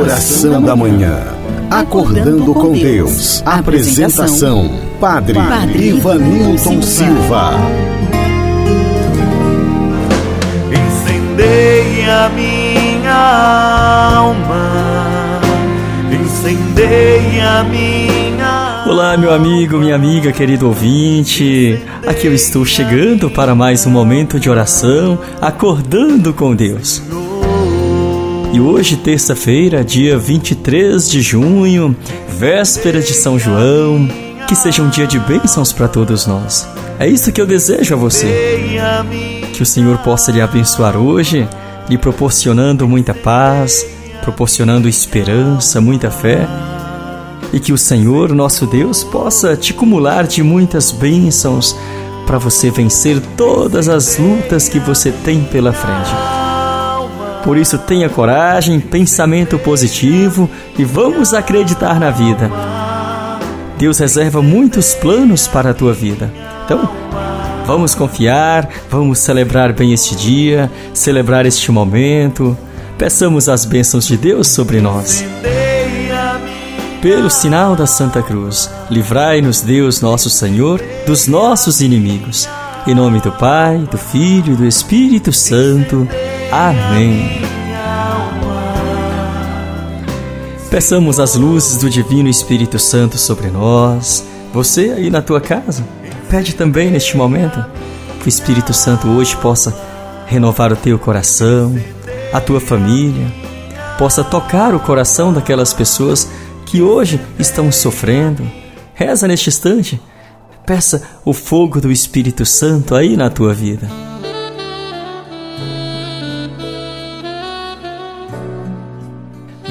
Oração da Manhã. Acordando com Deus. Apresentação: Padre, Padre Ivanilton Silva. Incendei a minha alma. Incendei a minha Olá, meu amigo, minha amiga, querido ouvinte. Aqui eu estou chegando para mais um momento de oração, acordando com Deus. E hoje, terça-feira, dia 23 de junho, véspera de São João, que seja um dia de bênçãos para todos nós. É isso que eu desejo a você. Que o Senhor possa lhe abençoar hoje, lhe proporcionando muita paz, proporcionando esperança, muita fé. E que o Senhor, nosso Deus, possa te acumular de muitas bênçãos para você vencer todas as lutas que você tem pela frente. Por isso, tenha coragem, pensamento positivo e vamos acreditar na vida. Deus reserva muitos planos para a tua vida. Então, vamos confiar, vamos celebrar bem este dia, celebrar este momento. Peçamos as bênçãos de Deus sobre nós. Pelo sinal da Santa Cruz, livrai-nos, Deus nosso Senhor, dos nossos inimigos. Em nome do Pai, do Filho e do Espírito Santo. Amém. Peçamos as luzes do Divino Espírito Santo sobre nós. Você aí na tua casa, pede também neste momento que o Espírito Santo hoje possa renovar o teu coração, a tua família, possa tocar o coração daquelas pessoas que hoje estão sofrendo. Reza neste instante, peça o fogo do Espírito Santo aí na tua vida.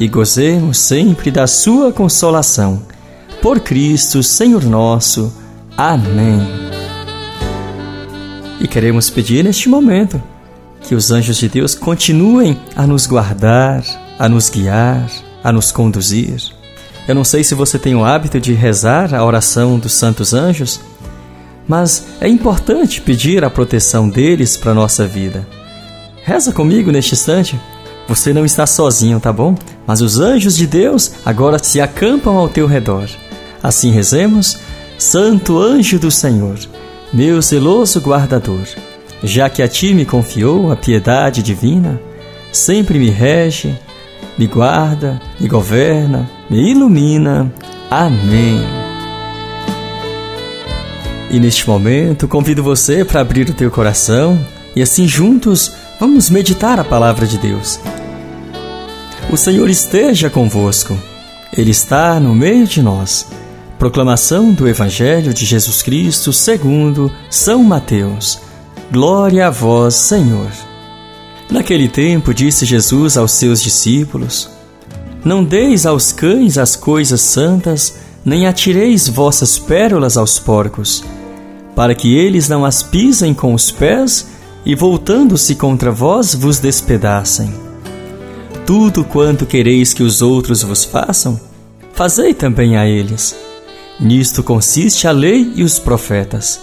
e gozemos sempre da sua consolação. Por Cristo, Senhor nosso. Amém. E queremos pedir neste momento que os anjos de Deus continuem a nos guardar, a nos guiar, a nos conduzir. Eu não sei se você tem o hábito de rezar a oração dos santos anjos, mas é importante pedir a proteção deles para a nossa vida. Reza comigo neste instante. Você não está sozinho, tá bom? Mas os anjos de Deus agora se acampam ao teu redor. Assim rezemos: Santo anjo do Senhor, meu zeloso guardador, já que a ti me confiou a piedade divina, sempre me rege, me guarda, me governa, me ilumina. Amém. E neste momento convido você para abrir o teu coração e assim juntos vamos meditar a palavra de Deus. O Senhor esteja convosco, Ele está no meio de nós. Proclamação do Evangelho de Jesus Cristo segundo São Mateus. Glória a vós, Senhor. Naquele tempo disse Jesus aos seus discípulos: Não deis aos cães as coisas santas, nem atireis vossas pérolas aos porcos, para que eles não as pisem com os pés e, voltando-se contra vós, vos despedacem tudo quanto quereis que os outros vos façam, fazei também a eles. Nisto consiste a lei e os profetas.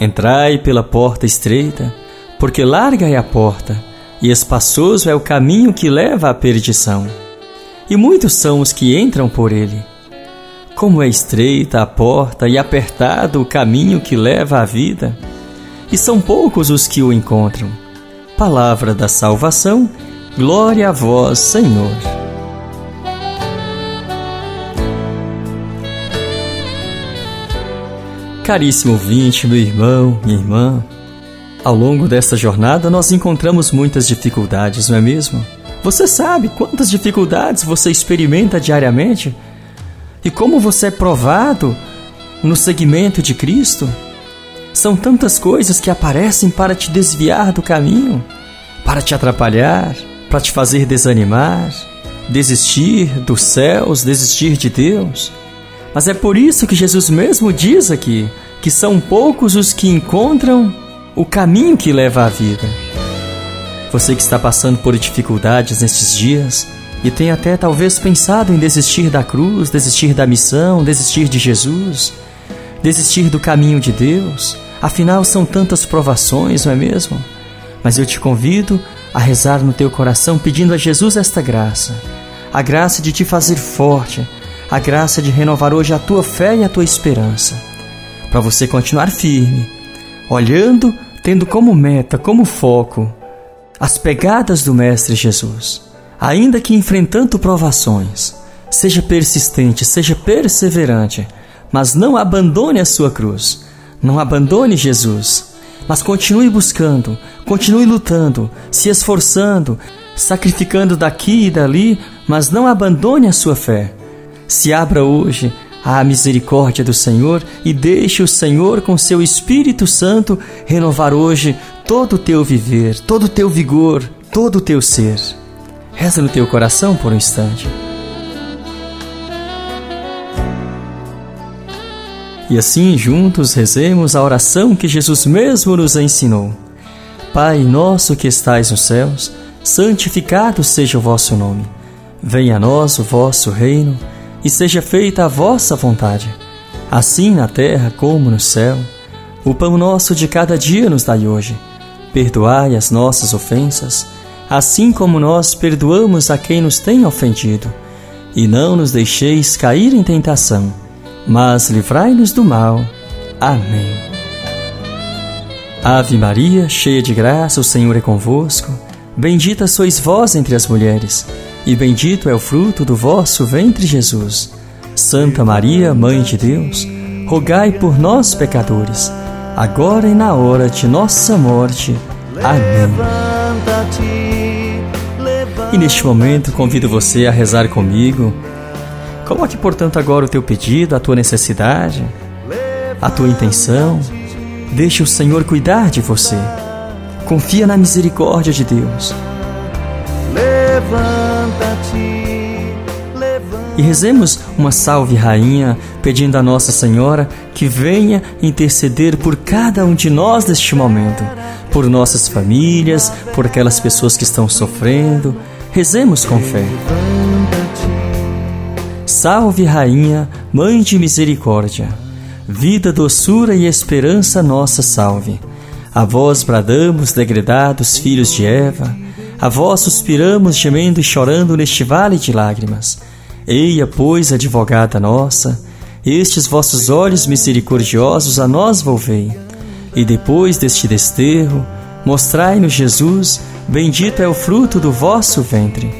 Entrai pela porta estreita, porque larga é a porta, e espaçoso é o caminho que leva à perdição. E muitos são os que entram por ele. Como é estreita a porta e apertado o caminho que leva à vida, e são poucos os que o encontram. Palavra da salvação Glória a vós, Senhor. Caríssimo ouvinte, meu irmão, minha irmã, ao longo desta jornada nós encontramos muitas dificuldades, não é mesmo? Você sabe quantas dificuldades você experimenta diariamente? E como você é provado no seguimento de Cristo? São tantas coisas que aparecem para te desviar do caminho, para te atrapalhar, para te fazer desanimar, desistir dos céus, desistir de Deus. Mas é por isso que Jesus mesmo diz aqui que são poucos os que encontram o caminho que leva à vida. Você que está passando por dificuldades nestes dias e tem até talvez pensado em desistir da cruz, desistir da missão, desistir de Jesus, desistir do caminho de Deus, afinal são tantas provações, não é mesmo? Mas eu te convido a rezar no teu coração pedindo a Jesus esta graça, a graça de te fazer forte, a graça de renovar hoje a tua fé e a tua esperança, para você continuar firme, olhando, tendo como meta, como foco, as pegadas do Mestre Jesus. Ainda que enfrentando provações, seja persistente, seja perseverante, mas não abandone a sua cruz, não abandone Jesus, mas continue buscando, continue lutando, se esforçando, sacrificando daqui e dali, mas não abandone a sua fé. Se abra hoje à misericórdia do Senhor e deixe o Senhor com seu Espírito Santo renovar hoje todo o teu viver, todo o teu vigor, todo o teu ser. Reza no teu coração por um instante. E assim juntos rezemos a oração que Jesus mesmo nos ensinou. Pai nosso que estais nos céus, santificado seja o vosso nome. Venha a nós o vosso reino e seja feita a vossa vontade, assim na terra como no céu. O pão nosso de cada dia nos dai hoje. Perdoai as nossas ofensas, assim como nós perdoamos a quem nos tem ofendido. E não nos deixeis cair em tentação, mas livrai-nos do mal. Amém. Ave Maria, cheia de graça, o Senhor é convosco. Bendita sois vós entre as mulheres, e bendito é o fruto do vosso ventre, Jesus. Santa Maria, Mãe de Deus, rogai por nós, pecadores, agora e na hora de nossa morte. Amém. E neste momento convido você a rezar comigo. Coloque, portanto, agora o teu pedido, a tua necessidade, a tua intenção Deixe o Senhor cuidar de você. Confia na misericórdia de Deus. Levanta-te. Levanta e rezemos uma salve rainha, pedindo a Nossa Senhora que venha interceder por cada um de nós neste momento, por nossas famílias, por aquelas pessoas que estão sofrendo. Rezemos com fé. Salve rainha, mãe de misericórdia vida, doçura e esperança nossa salve. A vós bradamos, degredados filhos de Eva, a vós suspiramos, gemendo e chorando neste vale de lágrimas. Eia, pois, advogada nossa, estes vossos olhos misericordiosos a nós volvei. E depois deste desterro, mostrai-nos Jesus, bendito é o fruto do vosso ventre.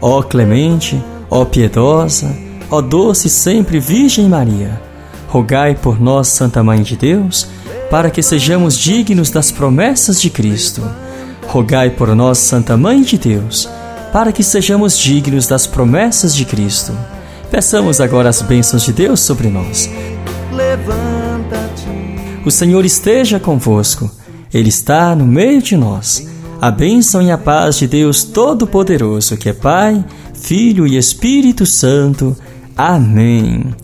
Ó clemente, ó piedosa, ó doce sempre Virgem Maria, rogai por nós, Santa Mãe de Deus, para que sejamos dignos das promessas de Cristo. Rogai por nós, Santa Mãe de Deus, para que sejamos dignos das promessas de Cristo. Peçamos agora as bênçãos de Deus sobre nós. O Senhor esteja convosco, Ele está no meio de nós. A bênção e a paz de Deus Todo-Poderoso, que é Pai, Filho e Espírito Santo. Amém.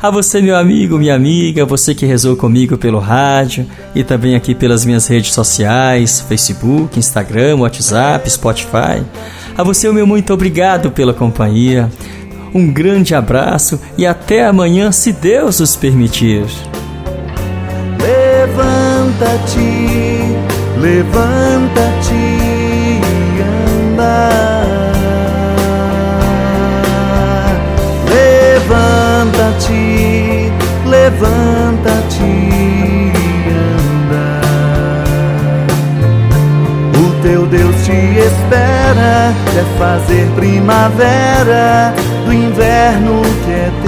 A você, meu amigo, minha amiga, você que rezou comigo pelo rádio e também aqui pelas minhas redes sociais, Facebook, Instagram, WhatsApp, Spotify. A você, o meu muito obrigado pela companhia. Um grande abraço e até amanhã, se Deus nos permitir. Levanta-te, levanta-te, anda. Levanta-te, anda. O teu Deus te espera, quer fazer primavera do inverno que é teu.